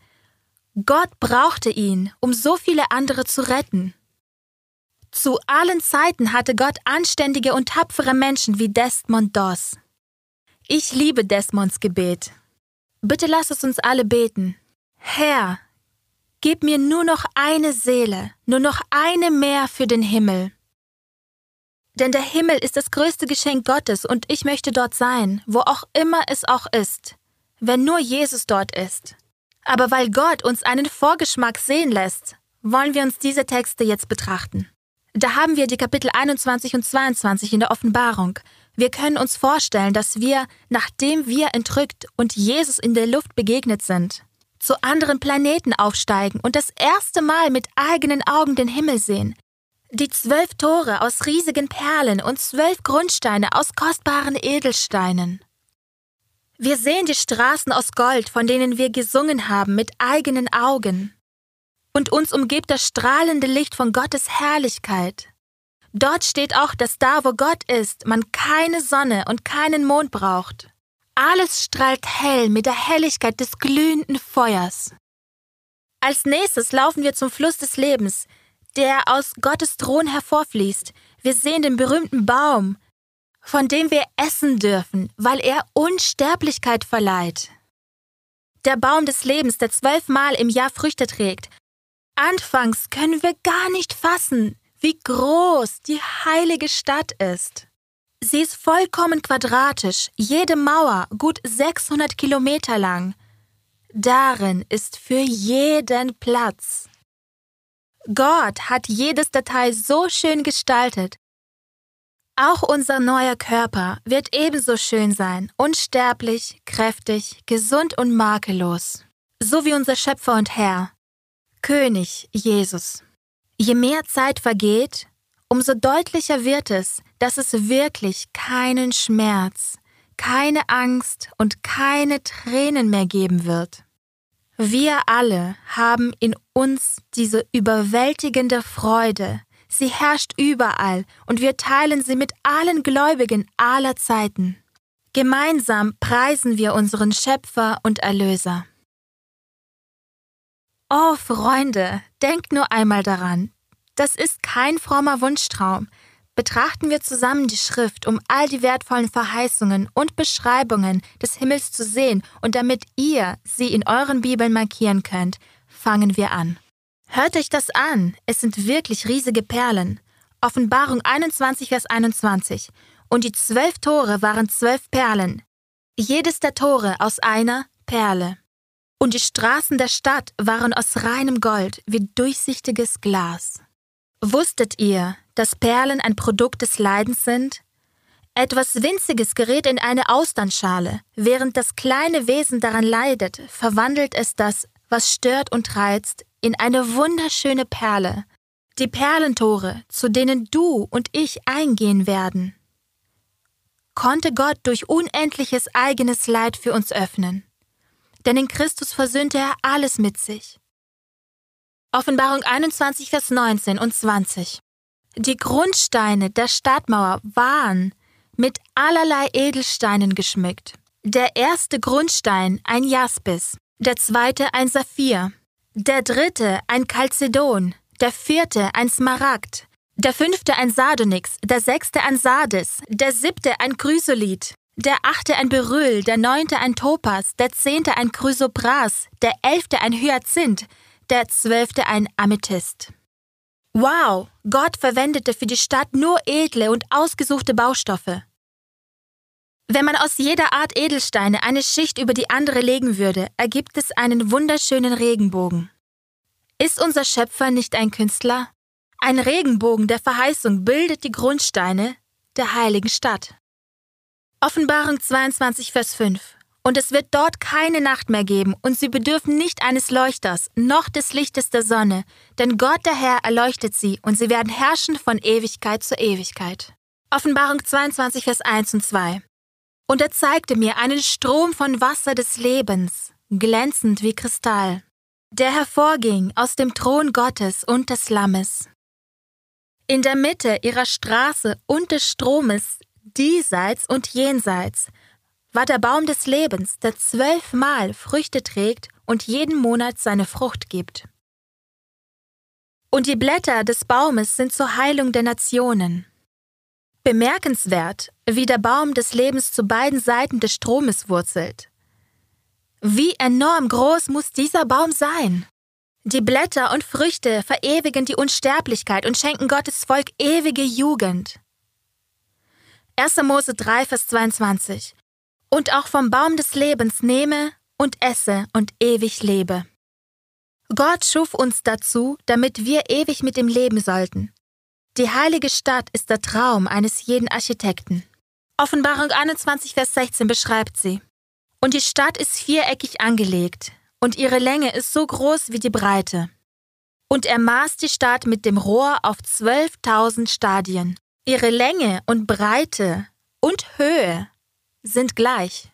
Speaker 1: Gott brauchte ihn, um so viele andere zu retten. Zu allen Zeiten hatte Gott anständige und tapfere Menschen wie Desmond Doss. Ich liebe Desmonds Gebet. Bitte lass es uns alle beten. Herr, gib mir nur noch eine Seele, nur noch eine mehr für den Himmel. Denn der Himmel ist das größte Geschenk Gottes und ich möchte dort sein, wo auch immer es auch ist, wenn nur Jesus dort ist. Aber weil Gott uns einen Vorgeschmack sehen lässt, wollen wir uns diese Texte jetzt betrachten. Da haben wir die Kapitel 21 und 22 in der Offenbarung. Wir können uns vorstellen, dass wir, nachdem wir entrückt und Jesus in der Luft begegnet sind, zu anderen Planeten aufsteigen und das erste Mal mit eigenen Augen den Himmel sehen. Die zwölf Tore aus riesigen Perlen und zwölf Grundsteine aus kostbaren Edelsteinen. Wir sehen die Straßen aus Gold, von denen wir gesungen haben, mit eigenen Augen und uns umgibt das strahlende Licht von Gottes Herrlichkeit. Dort steht auch, dass da, wo Gott ist, man keine Sonne und keinen Mond braucht. Alles strahlt hell mit der Helligkeit des glühenden Feuers. Als nächstes laufen wir zum Fluss des Lebens, der aus Gottes Thron hervorfließt. Wir sehen den berühmten Baum, von dem wir essen dürfen, weil er Unsterblichkeit verleiht. Der Baum des Lebens, der zwölfmal im Jahr Früchte trägt Anfangs können wir gar nicht fassen, wie groß die heilige Stadt ist. Sie ist vollkommen quadratisch, jede Mauer gut 600 Kilometer lang. Darin ist für jeden Platz. Gott hat jedes Detail so schön gestaltet. Auch unser neuer Körper wird ebenso schön sein, unsterblich, kräftig, gesund und makellos, so wie unser Schöpfer und Herr, König Jesus. Je mehr Zeit vergeht, umso deutlicher wird es, dass es wirklich keinen Schmerz, keine Angst und keine Tränen mehr geben wird. Wir alle haben in uns diese überwältigende Freude. Sie herrscht überall und wir teilen sie mit allen Gläubigen aller Zeiten. Gemeinsam preisen wir unseren Schöpfer und Erlöser. Oh, Freunde, denkt nur einmal daran. Das ist kein frommer Wunschtraum, betrachten wir zusammen die Schrift, um all die wertvollen Verheißungen und Beschreibungen des Himmels zu sehen und damit ihr sie in euren Bibeln markieren könnt, fangen wir an. Hört euch das an, es sind wirklich riesige Perlen. Offenbarung 21, Vers 21. Und die zwölf Tore waren zwölf Perlen. Jedes der Tore aus einer Perle. Und die Straßen der Stadt waren aus reinem Gold wie durchsichtiges Glas. Wusstet ihr, dass Perlen ein Produkt des Leidens sind? Etwas Winziges gerät in eine Austernschale. Während das kleine Wesen daran leidet, verwandelt es das, was stört und reizt, in eine wunderschöne Perle. Die Perlentore, zu denen du und ich eingehen werden. Konnte Gott durch unendliches eigenes Leid für uns öffnen. Denn in Christus versöhnte er alles mit sich. Offenbarung 21, Vers 19 und 20. Die Grundsteine der Stadtmauer waren mit allerlei Edelsteinen geschmückt. Der erste Grundstein ein Jaspis, der zweite ein Saphir, der dritte ein Chalcedon, der vierte ein Smaragd, der fünfte ein Sardonyx, der sechste ein Sardis, der siebte ein Chrysolith, der achte ein Beryl, der neunte ein Topas, der zehnte ein Chrysopras, der elfte ein Hyazinth, der zwölfte ein Amethyst. Wow, Gott verwendete für die Stadt nur edle und ausgesuchte Baustoffe. Wenn man aus jeder Art Edelsteine eine Schicht über die andere legen würde, ergibt es einen wunderschönen Regenbogen. Ist unser Schöpfer nicht ein Künstler? Ein Regenbogen der Verheißung bildet die Grundsteine der heiligen Stadt. Offenbarung 22, Vers 5 und es wird dort keine Nacht mehr geben, und sie bedürfen nicht eines Leuchters, noch des Lichtes der Sonne, denn Gott der Herr erleuchtet sie, und sie werden herrschen von Ewigkeit zu Ewigkeit. Offenbarung 22, Vers 1 und 2. Und er zeigte mir einen Strom von Wasser des Lebens, glänzend wie Kristall, der hervorging aus dem Thron Gottes und des Lammes. In der Mitte ihrer Straße und des Stromes, diesseits und jenseits, war der Baum des Lebens, der zwölfmal Früchte trägt und jeden Monat seine Frucht gibt. Und die Blätter des Baumes sind zur Heilung der Nationen. Bemerkenswert, wie der Baum des Lebens zu beiden Seiten des Stromes wurzelt. Wie enorm groß muss dieser Baum sein? Die Blätter und Früchte verewigen die Unsterblichkeit und schenken Gottes Volk ewige Jugend. 1. Mose 3, Vers 22 und auch vom Baum des Lebens nehme und esse und ewig lebe. Gott schuf uns dazu, damit wir ewig mit ihm leben sollten. Die heilige Stadt ist der Traum eines jeden Architekten. Offenbarung 21, Vers 16 beschreibt sie. Und die Stadt ist viereckig angelegt, und ihre Länge ist so groß wie die Breite. Und er maß die Stadt mit dem Rohr auf 12.000 Stadien. Ihre Länge und Breite und Höhe sind gleich.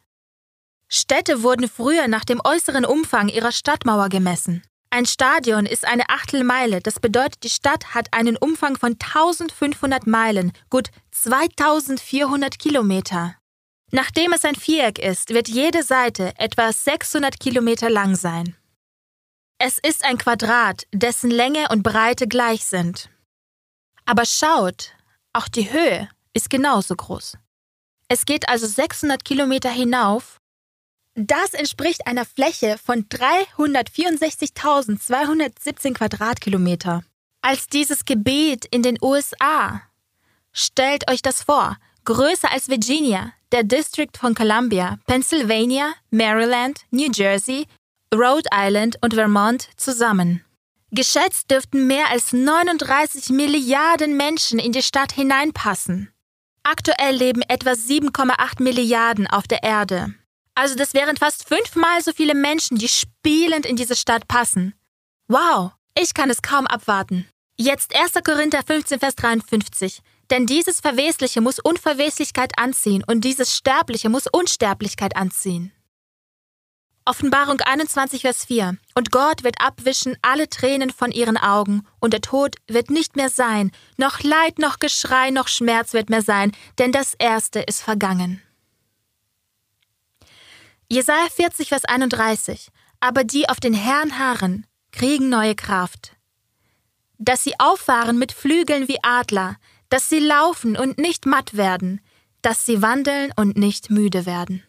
Speaker 1: Städte wurden früher nach dem äußeren Umfang ihrer Stadtmauer gemessen. Ein Stadion ist eine Achtelmeile, das bedeutet, die Stadt hat einen Umfang von 1500 Meilen, gut 2400 Kilometer. Nachdem es ein Viereck ist, wird jede Seite etwa 600 Kilometer lang sein. Es ist ein Quadrat, dessen Länge und Breite gleich sind. Aber schaut, auch die Höhe ist genauso groß. Es geht also 600 Kilometer hinauf. Das entspricht einer Fläche von 364.217 Quadratkilometer. Als dieses Gebiet in den USA. Stellt euch das vor, größer als Virginia, der District von Columbia, Pennsylvania, Maryland, New Jersey, Rhode Island und Vermont zusammen. Geschätzt dürften mehr als 39 Milliarden Menschen in die Stadt hineinpassen. Aktuell leben etwa 7,8 Milliarden auf der Erde. Also das wären fast fünfmal so viele Menschen, die spielend in diese Stadt passen. Wow, ich kann es kaum abwarten. Jetzt 1. Korinther 15, Vers 53. Denn dieses Verwesliche muss Unverweslichkeit anziehen und dieses Sterbliche muss Unsterblichkeit anziehen. Offenbarung 21, Vers 4. Und Gott wird abwischen alle Tränen von ihren Augen, und der Tod wird nicht mehr sein, noch Leid, noch Geschrei, noch Schmerz wird mehr sein, denn das Erste ist vergangen. Jesaja 40, Vers 31. Aber die auf den Herrn harren, kriegen neue Kraft. Dass sie auffahren mit Flügeln wie Adler, dass sie laufen und nicht matt werden, dass sie wandeln und nicht müde werden.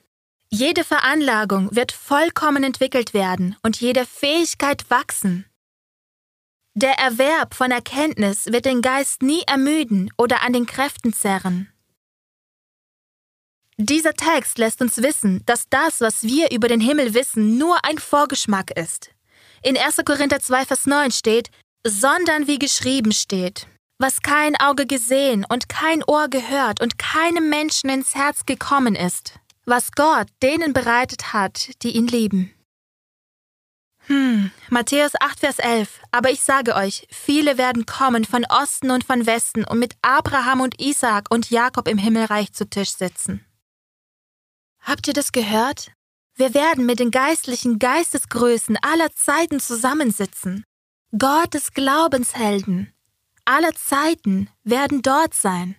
Speaker 1: Jede Veranlagung wird vollkommen entwickelt werden und jede Fähigkeit wachsen. Der Erwerb von Erkenntnis wird den Geist nie ermüden oder an den Kräften zerren. Dieser Text lässt uns wissen, dass das, was wir über den Himmel wissen, nur ein Vorgeschmack ist. In 1. Korinther 2, Vers 9 steht, sondern wie geschrieben steht, was kein Auge gesehen und kein Ohr gehört und keinem Menschen ins Herz gekommen ist, was Gott denen bereitet hat, die ihn lieben. Hm, Matthäus 8, Vers 11. Aber ich sage euch, viele werden kommen von Osten und von Westen und mit Abraham und Isaak und Jakob im Himmelreich zu Tisch sitzen. Habt ihr das gehört? Wir werden mit den geistlichen Geistesgrößen aller Zeiten zusammensitzen. Gottes Glaubenshelden aller Zeiten werden dort sein.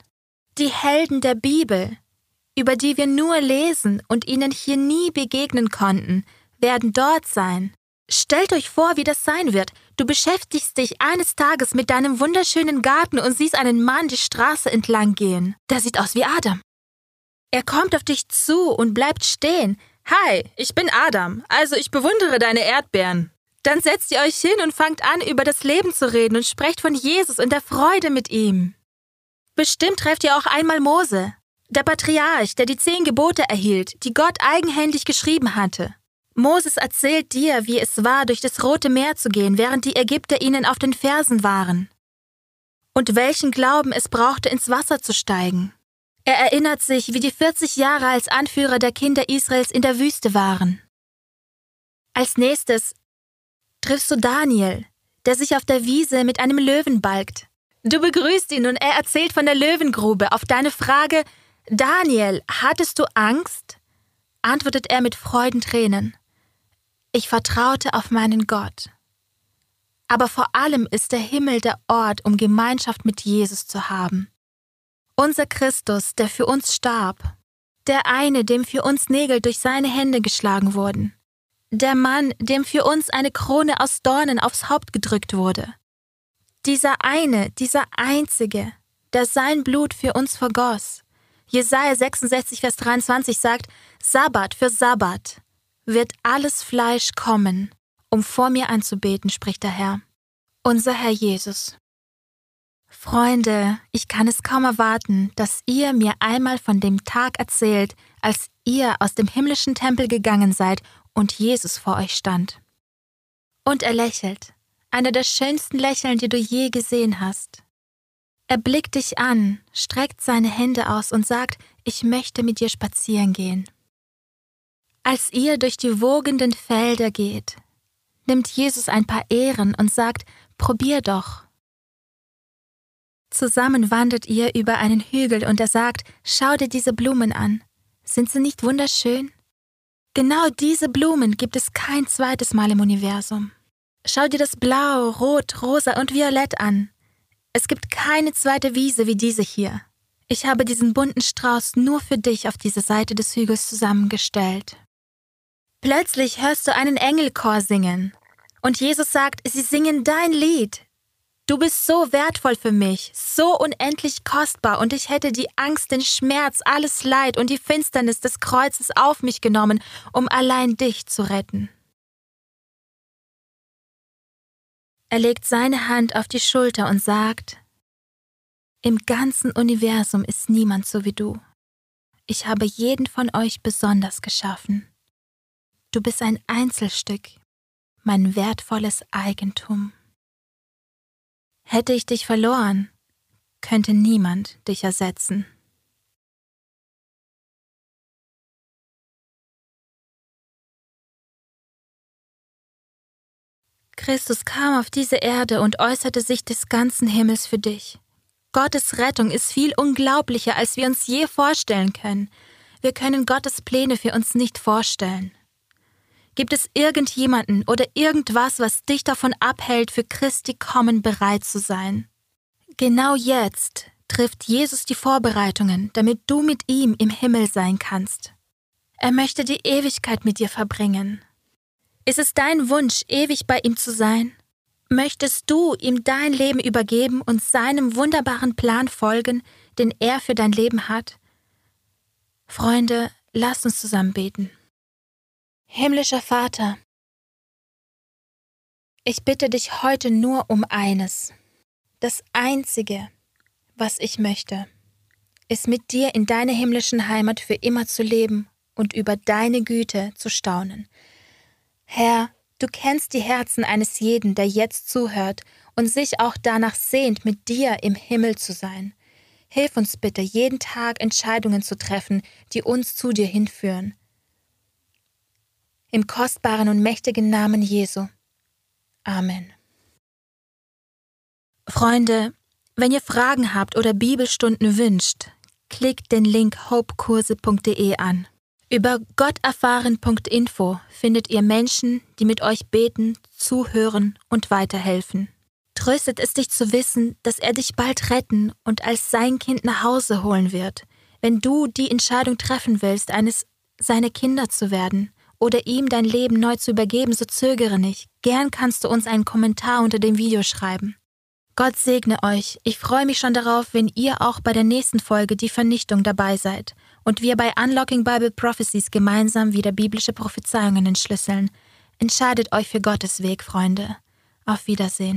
Speaker 1: Die Helden der Bibel, über die wir nur lesen und ihnen hier nie begegnen konnten, werden dort sein. Stellt euch vor, wie das sein wird. Du beschäftigst dich eines Tages mit deinem wunderschönen Garten und siehst einen Mann die Straße entlang gehen. Der sieht aus wie Adam. Er kommt auf dich zu und bleibt stehen. Hi, ich bin Adam, also ich bewundere deine Erdbeeren. Dann setzt ihr euch hin und fangt an, über das Leben zu reden und sprecht von Jesus und der Freude mit ihm. Bestimmt trefft ihr auch einmal Mose, der Patriarch, der die zehn Gebote erhielt, die Gott eigenhändig geschrieben hatte. Moses erzählt dir, wie es war, durch das Rote Meer zu gehen, während die Ägypter ihnen auf den Fersen waren. Und welchen Glauben es brauchte, ins Wasser zu steigen. Er erinnert sich, wie die 40 Jahre als Anführer der Kinder Israels in der Wüste waren. Als nächstes triffst du Daniel, der sich auf der Wiese mit einem Löwen balgt. Du begrüßt ihn und er erzählt von der Löwengrube. Auf deine Frage, Daniel, hattest du Angst? antwortet er mit Freudentränen. Ich vertraute auf meinen Gott. Aber vor allem ist der Himmel der Ort, um Gemeinschaft mit Jesus zu haben. Unser Christus, der für uns starb, der eine, dem für uns Nägel durch seine Hände geschlagen wurden, der Mann, dem für uns eine Krone aus Dornen aufs Haupt gedrückt wurde, dieser eine, dieser einzige, der sein Blut für uns vergoss. Jesaja 66, Vers 23 sagt: Sabbat für Sabbat wird alles Fleisch kommen, um vor mir anzubeten, spricht der Herr. Unser Herr Jesus. Freunde, ich kann es kaum erwarten, dass ihr mir einmal von dem Tag erzählt, als ihr aus dem himmlischen Tempel gegangen seid und Jesus vor euch stand. Und er lächelt, einer der schönsten Lächeln, die du je gesehen hast. Er blickt dich an, streckt seine Hände aus und sagt, ich möchte mit dir spazieren gehen. Als ihr durch die wogenden Felder geht, nimmt Jesus ein paar Ehren und sagt, probier doch, Zusammen wandert ihr über einen Hügel und er sagt, schau dir diese Blumen an. Sind sie nicht wunderschön? Genau diese Blumen gibt es kein zweites Mal im Universum. Schau dir das Blau, Rot, Rosa und Violett an. Es gibt keine zweite Wiese wie diese hier. Ich habe diesen bunten Strauß nur für dich auf diese Seite des Hügels zusammengestellt. Plötzlich hörst du einen Engelchor singen. Und Jesus sagt, sie singen dein Lied, Du bist so wertvoll für mich, so unendlich kostbar, und ich hätte die Angst, den Schmerz, alles Leid und die Finsternis des Kreuzes auf mich genommen, um allein dich zu retten. Er legt seine Hand auf die Schulter und sagt, Im ganzen Universum ist niemand so wie du. Ich habe jeden von euch besonders geschaffen. Du bist ein Einzelstück, mein wertvolles Eigentum. Hätte ich dich verloren, könnte niemand dich ersetzen. Christus kam auf diese Erde und äußerte sich des ganzen Himmels für dich. Gottes Rettung ist viel unglaublicher, als wir uns je vorstellen können. Wir können Gottes Pläne für uns nicht vorstellen. Gibt es irgendjemanden oder irgendwas, was dich davon abhält, für Christi kommen bereit zu sein? Genau jetzt trifft Jesus die Vorbereitungen, damit du mit ihm im Himmel sein kannst. Er möchte die Ewigkeit mit dir verbringen. Ist es dein Wunsch, ewig bei ihm zu sein? Möchtest du ihm dein Leben übergeben und seinem wunderbaren Plan folgen, den er für dein Leben hat? Freunde, lasst uns zusammen beten. Himmlischer Vater, ich bitte dich heute nur um eines. Das Einzige, was ich möchte, ist mit dir in deiner himmlischen Heimat für immer zu leben und über deine Güte zu staunen. Herr, du kennst die Herzen eines jeden, der jetzt zuhört und sich auch danach sehnt, mit dir im Himmel zu sein. Hilf uns bitte, jeden Tag Entscheidungen zu treffen, die uns zu dir hinführen. Im kostbaren und mächtigen Namen Jesu. Amen. Freunde, wenn ihr Fragen habt oder Bibelstunden wünscht, klickt den Link hopekurse.de an. Über gotterfahren.info findet ihr Menschen, die mit euch beten, zuhören und weiterhelfen. Tröstet es dich zu wissen, dass er dich bald retten und als sein Kind nach Hause holen wird, wenn du die Entscheidung treffen willst, eines seiner Kinder zu werden oder ihm dein Leben neu zu übergeben, so zögere nicht. Gern kannst du uns einen Kommentar unter dem Video schreiben. Gott segne euch. Ich freue mich schon darauf, wenn ihr auch bei der nächsten Folge die Vernichtung dabei seid und wir bei Unlocking Bible Prophecies gemeinsam wieder biblische Prophezeiungen entschlüsseln. Entscheidet euch für Gottes Weg, Freunde. Auf Wiedersehen.